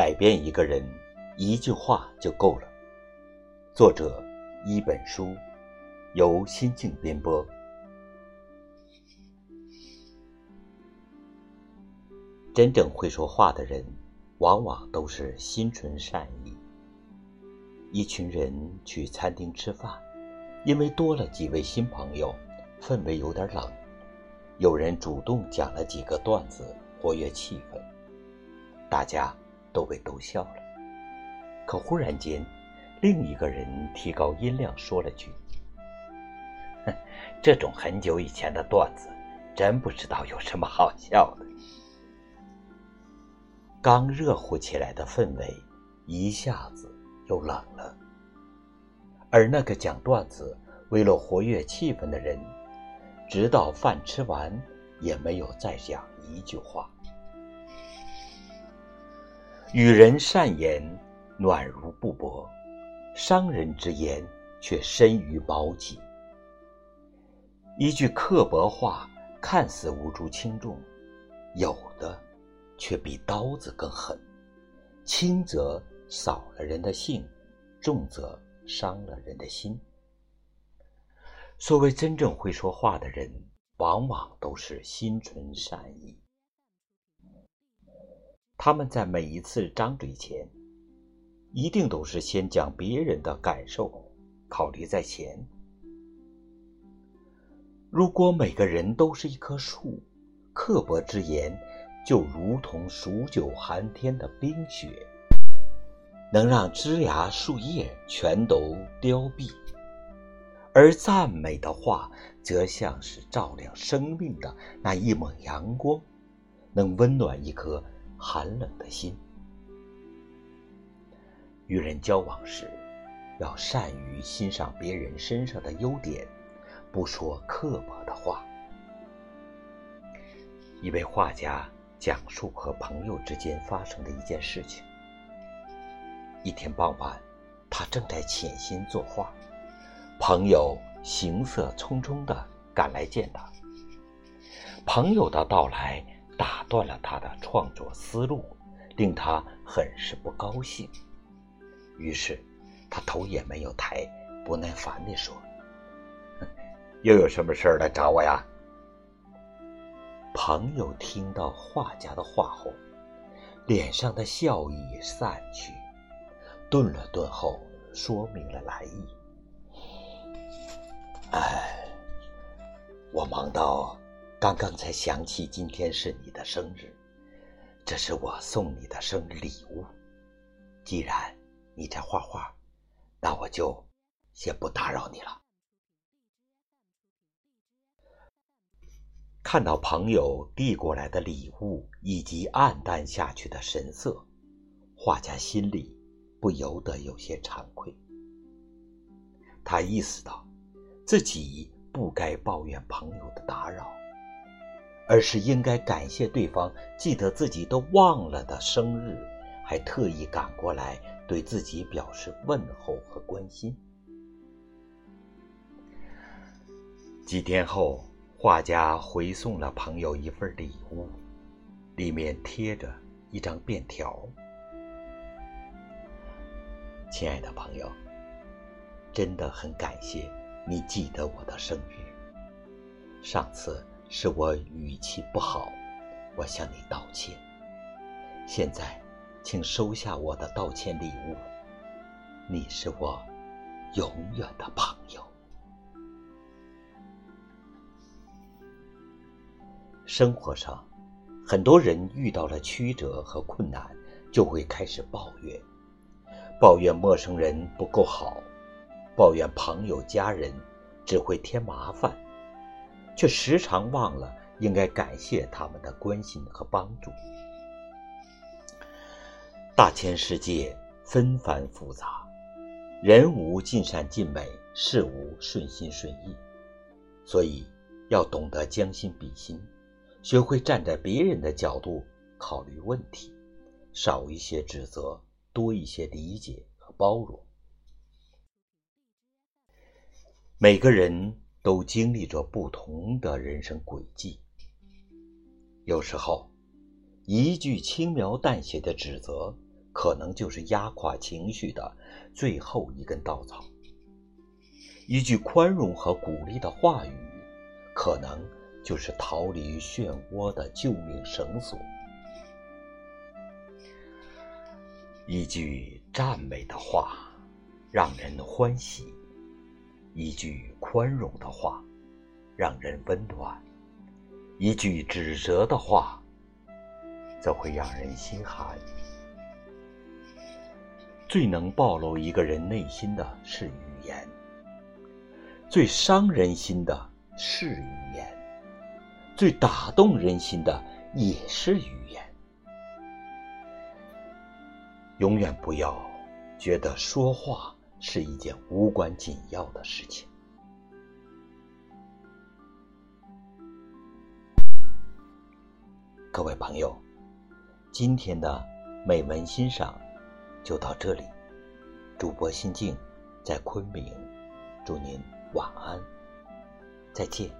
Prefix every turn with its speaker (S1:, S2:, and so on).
S1: 改变一个人，一句话就够了。作者：一本书，由心境编播。真正会说话的人，往往都是心存善意。一群人去餐厅吃饭，因为多了几位新朋友，氛围有点冷。有人主动讲了几个段子，活跃气氛，大家。都被逗笑了。可忽然间，另一个人提高音量说了句：“哼，这种很久以前的段子，真不知道有什么好笑的。”刚热乎起来的氛围，一下子又冷了。而那个讲段子为了活跃气氛的人，直到饭吃完，也没有再讲一句话。与人善言，暖如布帛；伤人之言，却深于矛戟。一句刻薄话，看似无足轻重，有的却比刀子更狠。轻则扫了人的兴，重则伤了人的心。所谓真正会说话的人，往往都是心存善意。他们在每一次张嘴前，一定都是先将别人的感受考虑在前。如果每个人都是一棵树，刻薄之言就如同数九寒天的冰雪，能让枝芽树叶全都凋敝；而赞美的话，则像是照亮生命的那一抹阳光，能温暖一颗。寒冷的心。与人交往时，要善于欣赏别人身上的优点，不说刻薄的话。一位画家讲述和朋友之间发生的一件事情：一天傍晚，他正在潜心作画，朋友行色匆匆的赶来见他。朋友的到来。打断了他的创作思路，令他很是不高兴。于是，他头也没有抬，不耐烦地说：“又有什么事儿来找我呀？”朋友听到画家的话后，脸上的笑意散去，顿了顿后，说明了来意：“哎，我忙到……”刚刚才想起今天是你的生日，这是我送你的生日礼物。既然你在画画，那我就先不打扰你了。看到朋友递过来的礼物以及暗淡下去的神色，画家心里不由得有些惭愧。他意识到自己不该抱怨朋友的打扰。而是应该感谢对方记得自己都忘了的生日，还特意赶过来对自己表示问候和关心。几天后，画家回送了朋友一份礼物，里面贴着一张便条：“亲爱的朋友，真的很感谢你记得我的生日。上次。”是我语气不好，我向你道歉。现在，请收下我的道歉礼物。你是我永远的朋友。生活上，很多人遇到了曲折和困难，就会开始抱怨，抱怨陌生人不够好，抱怨朋友家人只会添麻烦。却时常忘了应该感谢他们的关心和帮助。大千世界纷繁复杂，人无尽善尽美，事无顺心顺意，所以要懂得将心比心，学会站在别人的角度考虑问题，少一些指责，多一些理解和包容。每个人。都经历着不同的人生轨迹。有时候，一句轻描淡写的指责，可能就是压垮情绪的最后一根稻草。一句宽容和鼓励的话语，可能就是逃离漩涡的救命绳索。一句赞美的话，让人欢喜；一句宽容的话，让人温暖；一句指责的话，则会让人心寒。最能暴露一个人内心的是语言，最伤人心的是语言，最打动人心的也是语言。永远不要觉得说话是一件无关紧要的事情。各位朋友，今天的美文欣赏就到这里。主播心静在昆明，祝您晚安，再见。